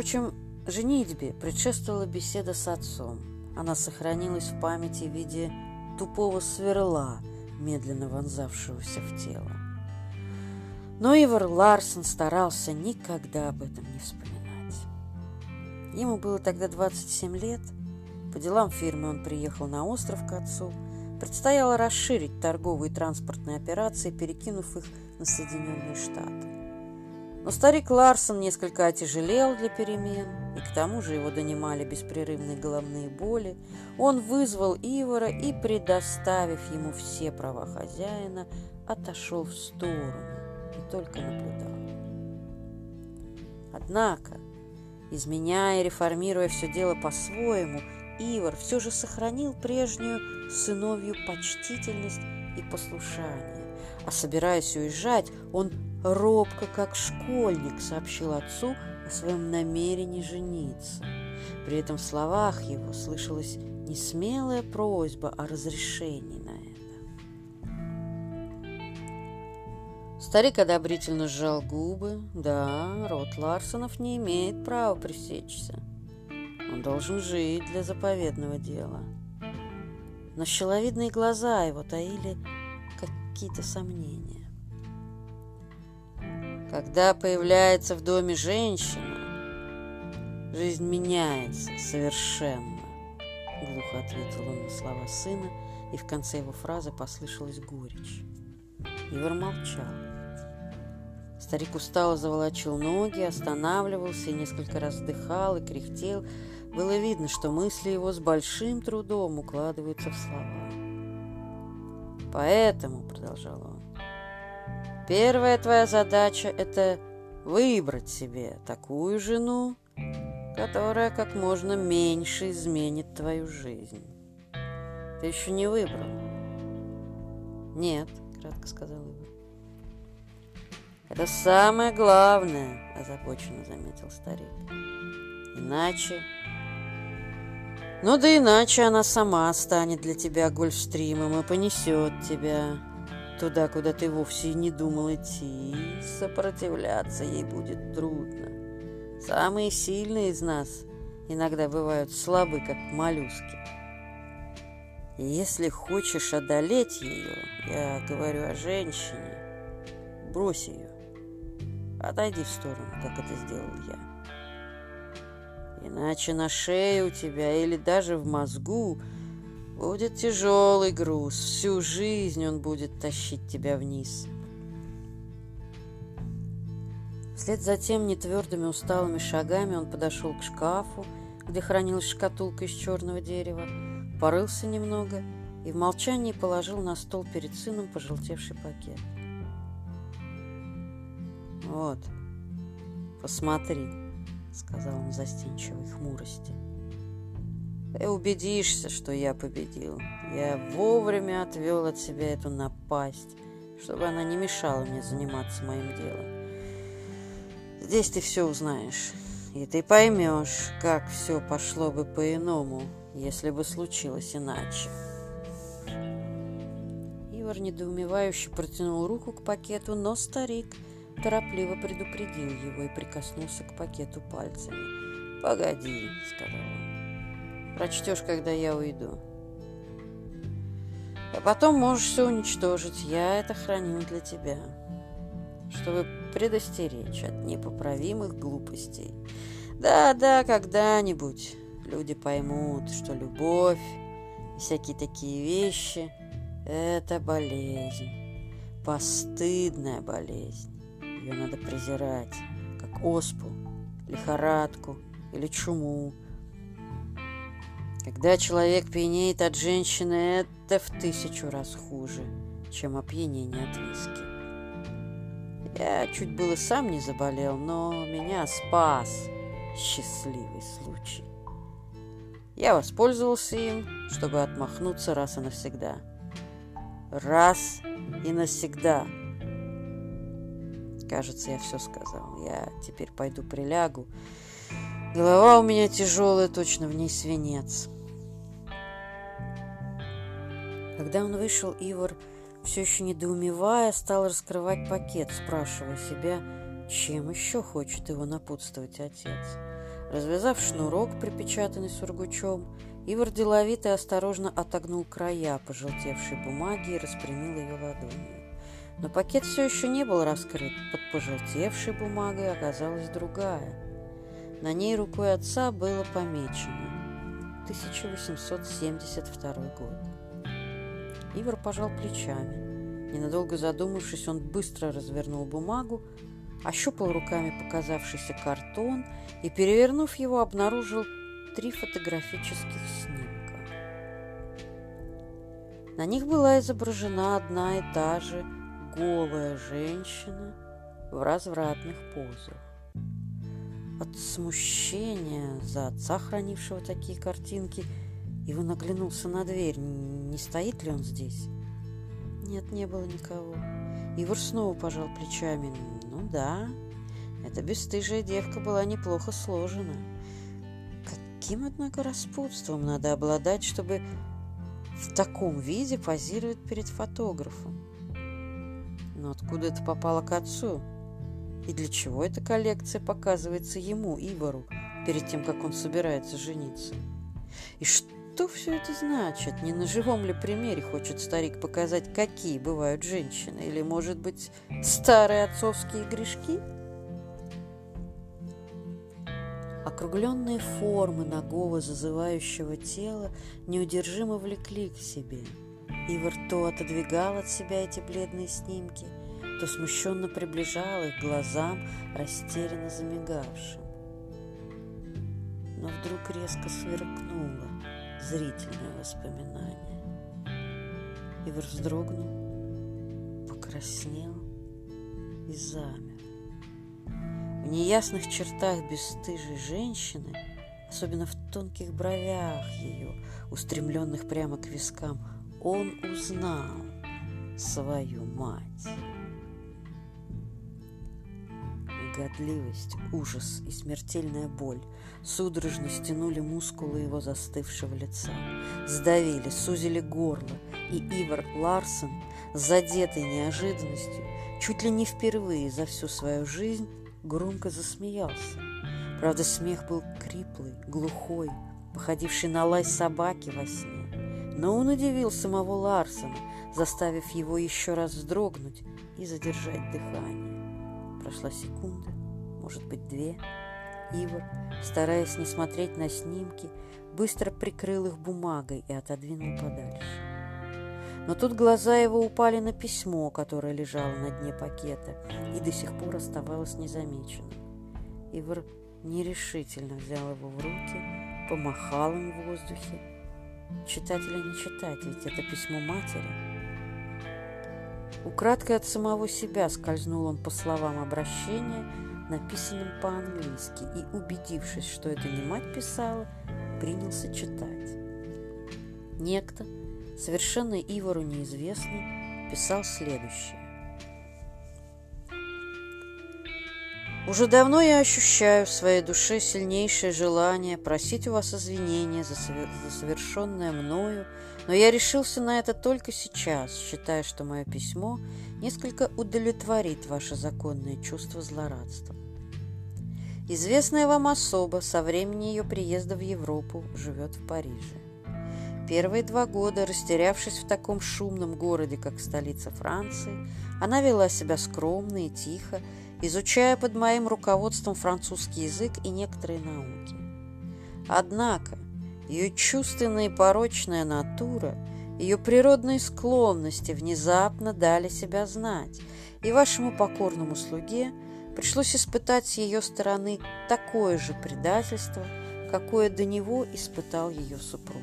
Впрочем, женитьбе предшествовала беседа с отцом. Она сохранилась в памяти в виде тупого сверла, медленно вонзавшегося в тело. Но Ивар Ларсон старался никогда об этом не вспоминать. Ему было тогда 27 лет. По делам фирмы он приехал на остров к отцу. Предстояло расширить торговые и транспортные операции, перекинув их на Соединенные Штаты. Но старик Ларсон несколько отяжелел для перемен, и к тому же его донимали беспрерывные головные боли. Он вызвал Ивара и, предоставив ему все права хозяина, отошел в сторону и только наблюдал. Однако, изменяя и реформируя все дело по-своему, Ивар все же сохранил прежнюю сыновью почтительность и послушание. А собираясь уезжать, он робко, как школьник, сообщил отцу о своем намерении жениться. При этом в словах его слышалась не смелая просьба о разрешении на это. Старик одобрительно сжал губы. Да, род Ларсонов не имеет права пресечься. Он должен жить для заповедного дела. Но щеловидные глаза его таили какие-то сомнения. Когда появляется в доме женщина, жизнь меняется совершенно, глухо ответил он на слова сына, и в конце его фразы послышалась горечь. Ивар молчал. Старик устало заволочил ноги, останавливался и несколько раз вдыхал и кряхтел. Было видно, что мысли его с большим трудом укладываются в слова. «Поэтому», — продолжал он, Первая твоя задача – это выбрать себе такую жену, которая как можно меньше изменит твою жизнь. Ты еще не выбрал? Нет, кратко сказал Ивар. Это самое главное, озабоченно заметил старик. Иначе... Ну да иначе она сама станет для тебя гольфстримом и понесет тебя туда, куда ты вовсе не думал идти, и сопротивляться ей будет трудно. Самые сильные из нас иногда бывают слабы, как моллюски. И если хочешь одолеть ее, я говорю о женщине, брось ее. Отойди в сторону, как это сделал я. Иначе на шее у тебя или даже в мозгу Будет тяжелый груз, всю жизнь он будет тащить тебя вниз. Вслед за тем нетвердыми усталыми шагами он подошел к шкафу, где хранилась шкатулка из черного дерева, порылся немного и в молчании положил на стол перед сыном пожелтевший пакет. «Вот, посмотри», — сказал он застенчивой хмурости. Ты убедишься, что я победил. Я вовремя отвел от себя эту напасть, чтобы она не мешала мне заниматься моим делом. Здесь ты все узнаешь, и ты поймешь, как все пошло бы по-иному, если бы случилось иначе. Ивар недоумевающе протянул руку к пакету, но старик торопливо предупредил его и прикоснулся к пакету пальцами. «Погоди», — сказал он. Прочтешь, когда я уйду. А потом можешь все уничтожить. Я это храню для тебя. Чтобы предостеречь от непоправимых глупостей. Да-да, когда-нибудь люди поймут, что любовь всякие такие вещи – это болезнь. Постыдная болезнь. Ее надо презирать, как оспу, лихорадку или чуму – когда человек пьянеет от женщины, это в тысячу раз хуже, чем опьянение от виски. Я чуть было сам не заболел, но меня спас счастливый случай. Я воспользовался им, чтобы отмахнуться раз и навсегда. Раз и навсегда. Кажется, я все сказал. Я теперь пойду прилягу. Голова у меня тяжелая, точно в ней свинец. Когда он вышел, Ивар, все еще недоумевая, стал раскрывать пакет, спрашивая себя, чем еще хочет его напутствовать отец. Развязав шнурок, припечатанный сургучом, Ивар деловито и осторожно отогнул края пожелтевшей бумаги и распрямил ее ладонью. Но пакет все еще не был раскрыт. Под пожелтевшей бумагой оказалась другая. На ней рукой отца было помечено 1872 год. Ивар пожал плечами. Ненадолго задумавшись, он быстро развернул бумагу, ощупал руками показавшийся картон и, перевернув его, обнаружил три фотографических снимка. На них была изображена одна и та же голая женщина в развратных позах. От смущения за отца, хранившего такие картинки, его наглянулся на дверь. Не стоит ли он здесь? Нет, не было никого. Ивар снова пожал плечами. Ну да, эта бесстыжая девка была неплохо сложена. Каким, однако, распутством надо обладать, чтобы в таком виде позировать перед фотографом? Но откуда это попало к отцу? И для чего эта коллекция показывается ему, Ибору, перед тем, как он собирается жениться? И что все это значит? Не на живом ли примере хочет старик показать, какие бывают женщины? Или, может быть, старые отцовские грешки? Округленные формы ногого зазывающего тела неудержимо влекли к себе – Ивар то отодвигал от себя эти бледные снимки, то смущенно приближал их глазам, растерянно замигавшим. Но вдруг резко сверкнуло зрительное воспоминание. Ивар вздрогнул, покраснел и замер. В неясных чертах бесстыжей женщины, особенно в тонких бровях ее, устремленных прямо к вискам, он узнал свою мать. Годливость, ужас и смертельная боль судорожно стянули мускулы его застывшего лица, сдавили, сузили горло, и Ивар Ларсен, задетый неожиданностью, чуть ли не впервые за всю свою жизнь, громко засмеялся. Правда, смех был криплый, глухой, походивший на лай собаки во сне. Но он удивил самого Ларсона, заставив его еще раз вздрогнуть и задержать дыхание. Прошла секунда, может быть, две. Ивар, стараясь не смотреть на снимки, быстро прикрыл их бумагой и отодвинул подальше. Но тут глаза его упали на письмо, которое лежало на дне пакета и до сих пор оставалось незамеченным. Ивар нерешительно взял его в руки, помахал им в воздухе Читать или не читать, ведь это письмо матери. Украдкой от самого себя скользнул он по словам обращения, написанным по-английски, и, убедившись, что это не мать писала, принялся читать. Некто, совершенно Ивору неизвестный, писал следующее. Уже давно я ощущаю в своей душе сильнейшее желание просить у вас извинения за, за совершенное мною, но я решился на это только сейчас, считая, что мое письмо несколько удовлетворит ваше законное чувство злорадства. Известная вам особа со времени ее приезда в Европу живет в Париже. Первые два года, растерявшись в таком шумном городе, как столица Франции, она вела себя скромно и тихо, изучая под моим руководством французский язык и некоторые науки. Однако ее чувственная и порочная натура, ее природные склонности внезапно дали себя знать, и вашему покорному слуге пришлось испытать с ее стороны такое же предательство, какое до него испытал ее супруг.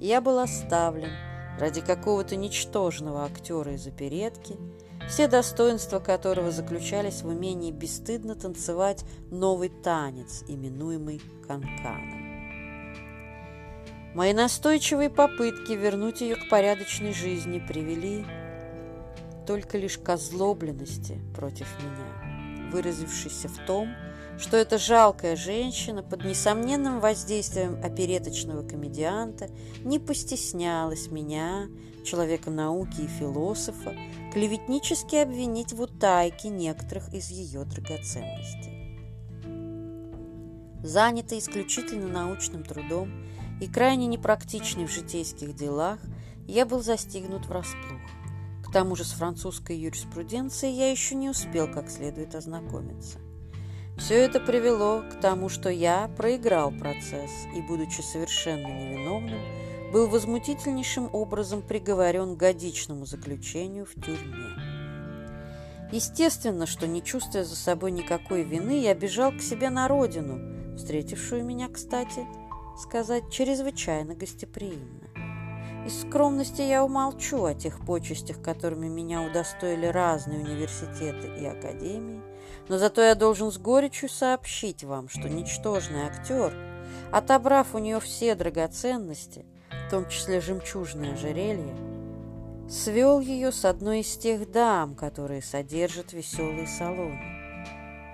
Я был оставлен ради какого-то ничтожного актера из оперетки – все достоинства которого заключались в умении бесстыдно танцевать новый танец, именуемый канканом. Мои настойчивые попытки вернуть ее к порядочной жизни привели только лишь к озлобленности против меня, выразившейся в том, что эта жалкая женщина под несомненным воздействием опереточного комедианта не постеснялась меня, человека науки и философа, клеветнически обвинить в утайке некоторых из ее драгоценностей. Занятый исключительно научным трудом и крайне непрактичный в житейских делах, я был застигнут врасплох. К тому же с французской юриспруденцией я еще не успел как следует ознакомиться. Все это привело к тому, что я проиграл процесс и, будучи совершенно невиновным, был возмутительнейшим образом приговорен к годичному заключению в тюрьме. Естественно, что не чувствуя за собой никакой вины, я бежал к себе на родину, встретившую меня, кстати, сказать, чрезвычайно гостеприимно. Из скромности я умолчу о тех почестях, которыми меня удостоили разные университеты и академии, но зато я должен с горечью сообщить вам, что ничтожный актер, отобрав у нее все драгоценности, в том числе жемчужное ожерелье, свел ее с одной из тех дам, которые содержат веселые салоны.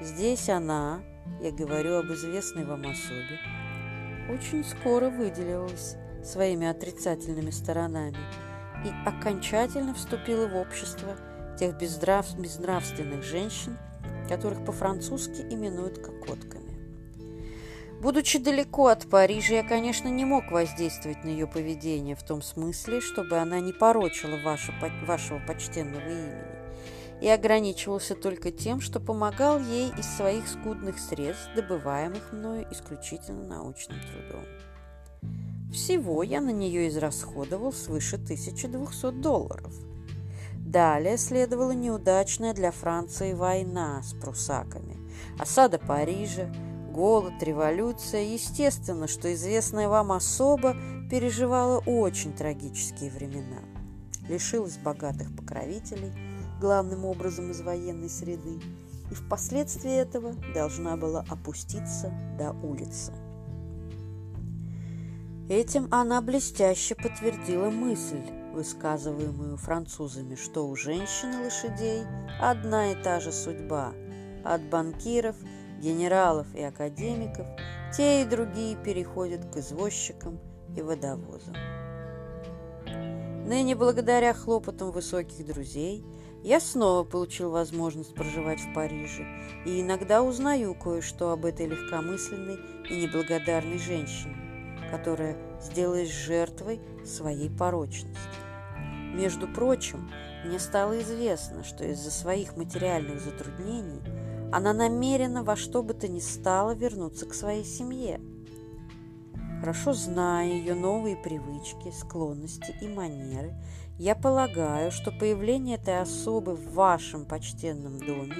Здесь она, я говорю об известной вам особе, очень скоро выделилась своими отрицательными сторонами и окончательно вступила в общество тех безнрав... безнравственных женщин, которых по-французски именуют кокотками. Будучи далеко от Парижа, я, конечно, не мог воздействовать на ее поведение в том смысле, чтобы она не порочила ваше, вашего почтенного имени, и ограничивался только тем, что помогал ей из своих скудных средств, добываемых мною исключительно научным трудом. Всего я на нее израсходовал свыше 1200 долларов. Далее следовала неудачная для Франции война с прусаками, осада Парижа, голод, революция. Естественно, что известная вам особа переживала очень трагические времена. Лишилась богатых покровителей, главным образом из военной среды, и впоследствии этого должна была опуститься до улицы. Этим она блестяще подтвердила мысль, высказываемую французами, что у женщин лошадей одна и та же судьба. От банкиров, генералов и академиков те и другие переходят к извозчикам и водовозам. Ныне, благодаря хлопотам высоких друзей, я снова получил возможность проживать в Париже и иногда узнаю кое-что об этой легкомысленной и неблагодарной женщине которая сделалась жертвой своей порочности. Между прочим, мне стало известно, что из-за своих материальных затруднений она намерена во что бы то ни стало вернуться к своей семье. Хорошо зная ее новые привычки, склонности и манеры, я полагаю, что появление этой особы в вашем почтенном доме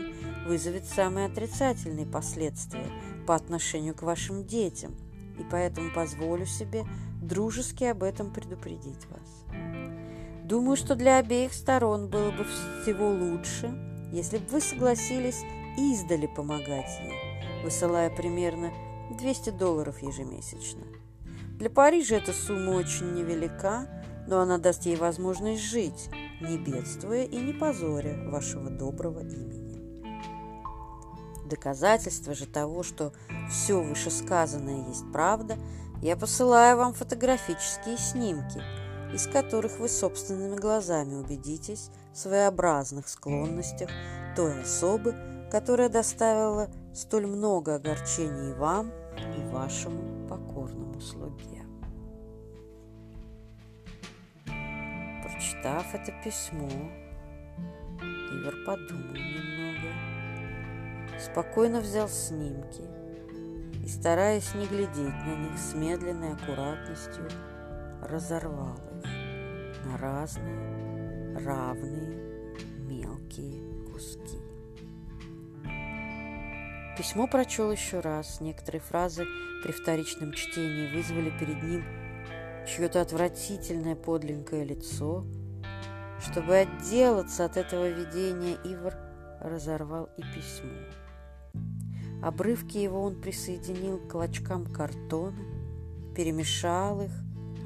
вызовет самые отрицательные последствия по отношению к вашим детям, и поэтому позволю себе дружески об этом предупредить вас. Думаю, что для обеих сторон было бы всего лучше, если бы вы согласились издали помогать ей, высылая примерно 200 долларов ежемесячно. Для Парижа эта сумма очень невелика, но она даст ей возможность жить, не бедствуя и не позоря вашего доброго имени. Доказательство же того, что все вышесказанное есть правда, я посылаю вам фотографические снимки, из которых вы собственными глазами убедитесь в своеобразных склонностях той особы, которая доставила столь много огорчений вам и вашему покорному слуге. Прочитав это письмо, Ивар подумал немного спокойно взял снимки и, стараясь не глядеть на них с медленной аккуратностью, разорвал их на разные, равные, мелкие куски. Письмо прочел еще раз. Некоторые фразы при вторичном чтении вызвали перед ним чье-то отвратительное подленькое лицо. Чтобы отделаться от этого видения, Ивар разорвал и письмо. Обрывки его он присоединил к клочкам картона, перемешал их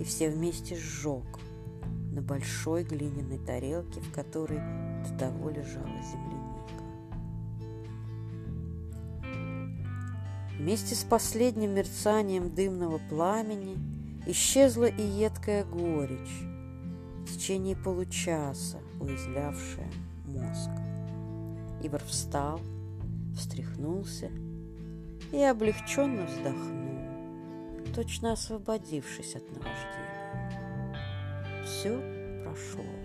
и все вместе сжег на большой глиняной тарелке, в которой до того лежала земляника. Вместе с последним мерцанием дымного пламени исчезла и едкая горечь, в течение получаса уязвлявшая мозг. Ибор встал, встряхнулся и облегченно вздохнул, точно освободившись от наваждения. Все прошло.